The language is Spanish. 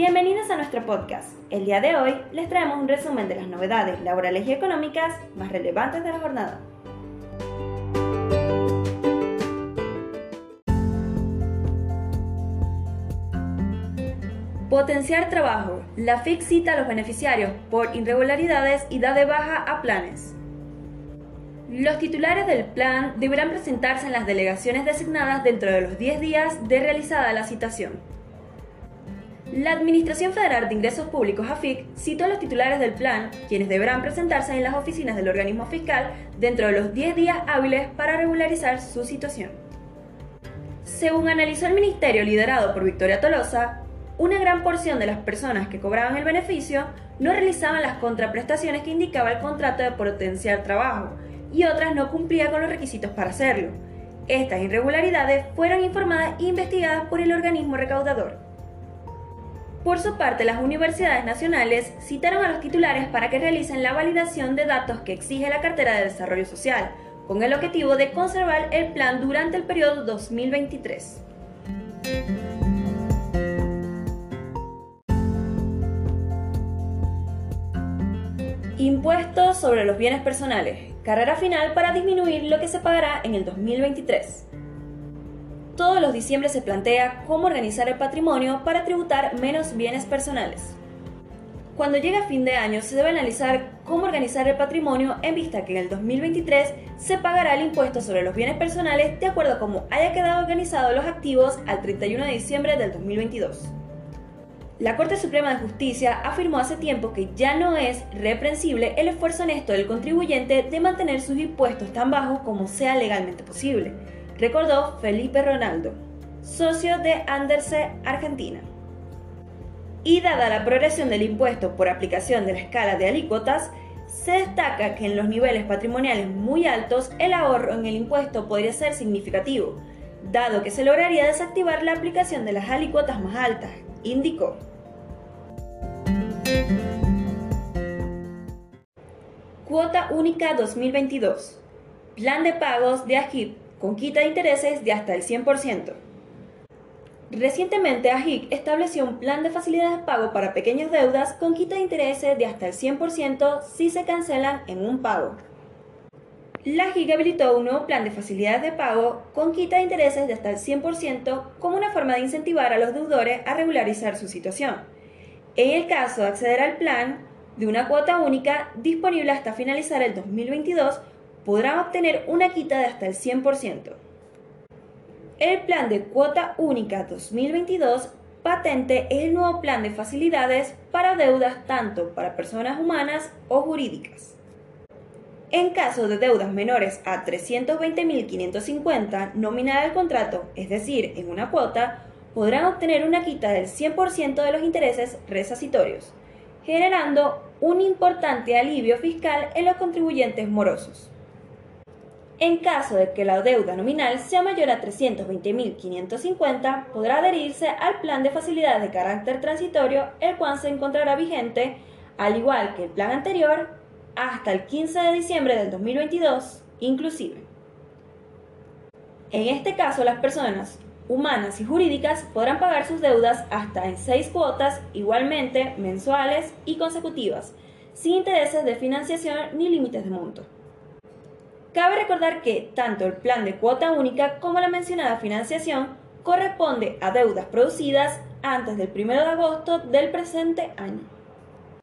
Bienvenidos a nuestro podcast. El día de hoy les traemos un resumen de las novedades laborales y económicas más relevantes de la jornada. Potenciar trabajo. La FIC cita a los beneficiarios por irregularidades y da de baja a planes. Los titulares del plan deberán presentarse en las delegaciones designadas dentro de los 10 días de realizada la citación. La Administración Federal de Ingresos Públicos, AFIC, citó a los titulares del plan, quienes deberán presentarse en las oficinas del organismo fiscal dentro de los 10 días hábiles para regularizar su situación. Según analizó el ministerio liderado por Victoria Tolosa, una gran porción de las personas que cobraban el beneficio no realizaban las contraprestaciones que indicaba el contrato de potencial trabajo y otras no cumplían con los requisitos para hacerlo. Estas irregularidades fueron informadas e investigadas por el organismo recaudador. Por su parte, las universidades nacionales citaron a los titulares para que realicen la validación de datos que exige la cartera de desarrollo social, con el objetivo de conservar el plan durante el periodo 2023. Impuestos sobre los bienes personales. Carrera final para disminuir lo que se pagará en el 2023. Todos los diciembre se plantea cómo organizar el patrimonio para tributar menos bienes personales. Cuando llega fin de año se debe analizar cómo organizar el patrimonio en vista que en el 2023 se pagará el impuesto sobre los bienes personales de acuerdo a cómo haya quedado organizado los activos al 31 de diciembre del 2022. La Corte Suprema de Justicia afirmó hace tiempo que ya no es reprensible el esfuerzo honesto del contribuyente de mantener sus impuestos tan bajos como sea legalmente posible, recordó Felipe Ronaldo, socio de Anderse Argentina. Y dada la progresión del impuesto por aplicación de la escala de alícuotas, se destaca que en los niveles patrimoniales muy altos el ahorro en el impuesto podría ser significativo, dado que se lograría desactivar la aplicación de las alícuotas más altas, indicó. Cuota única 2022. Plan de pagos de AGIP con quita de intereses de hasta el 100%. Recientemente AGIC estableció un plan de facilidades de pago para pequeñas deudas con quita de intereses de hasta el 100% si se cancelan en un pago. La AGIC habilitó un nuevo plan de facilidades de pago con quita de intereses de hasta el 100% como una forma de incentivar a los deudores a regularizar su situación. En el caso de acceder al plan de una cuota única disponible hasta finalizar el 2022, podrán obtener una quita de hasta el 100%. El plan de cuota única 2022 patente es el nuevo plan de facilidades para deudas tanto para personas humanas o jurídicas. En caso de deudas menores a 320.550 nominal al contrato, es decir, en una cuota, podrán obtener una quita del 100% de los intereses resarcitorios, generando un importante alivio fiscal en los contribuyentes morosos. En caso de que la deuda nominal sea mayor a 320.550, podrá adherirse al plan de facilidades de carácter transitorio, el cual se encontrará vigente, al igual que el plan anterior, hasta el 15 de diciembre del 2022, inclusive. En este caso, las personas humanas y jurídicas podrán pagar sus deudas hasta en seis cuotas, igualmente mensuales y consecutivas, sin intereses de financiación ni límites de monto. Cabe recordar que tanto el plan de cuota única como la mencionada financiación corresponde a deudas producidas antes del 1 de agosto del presente año.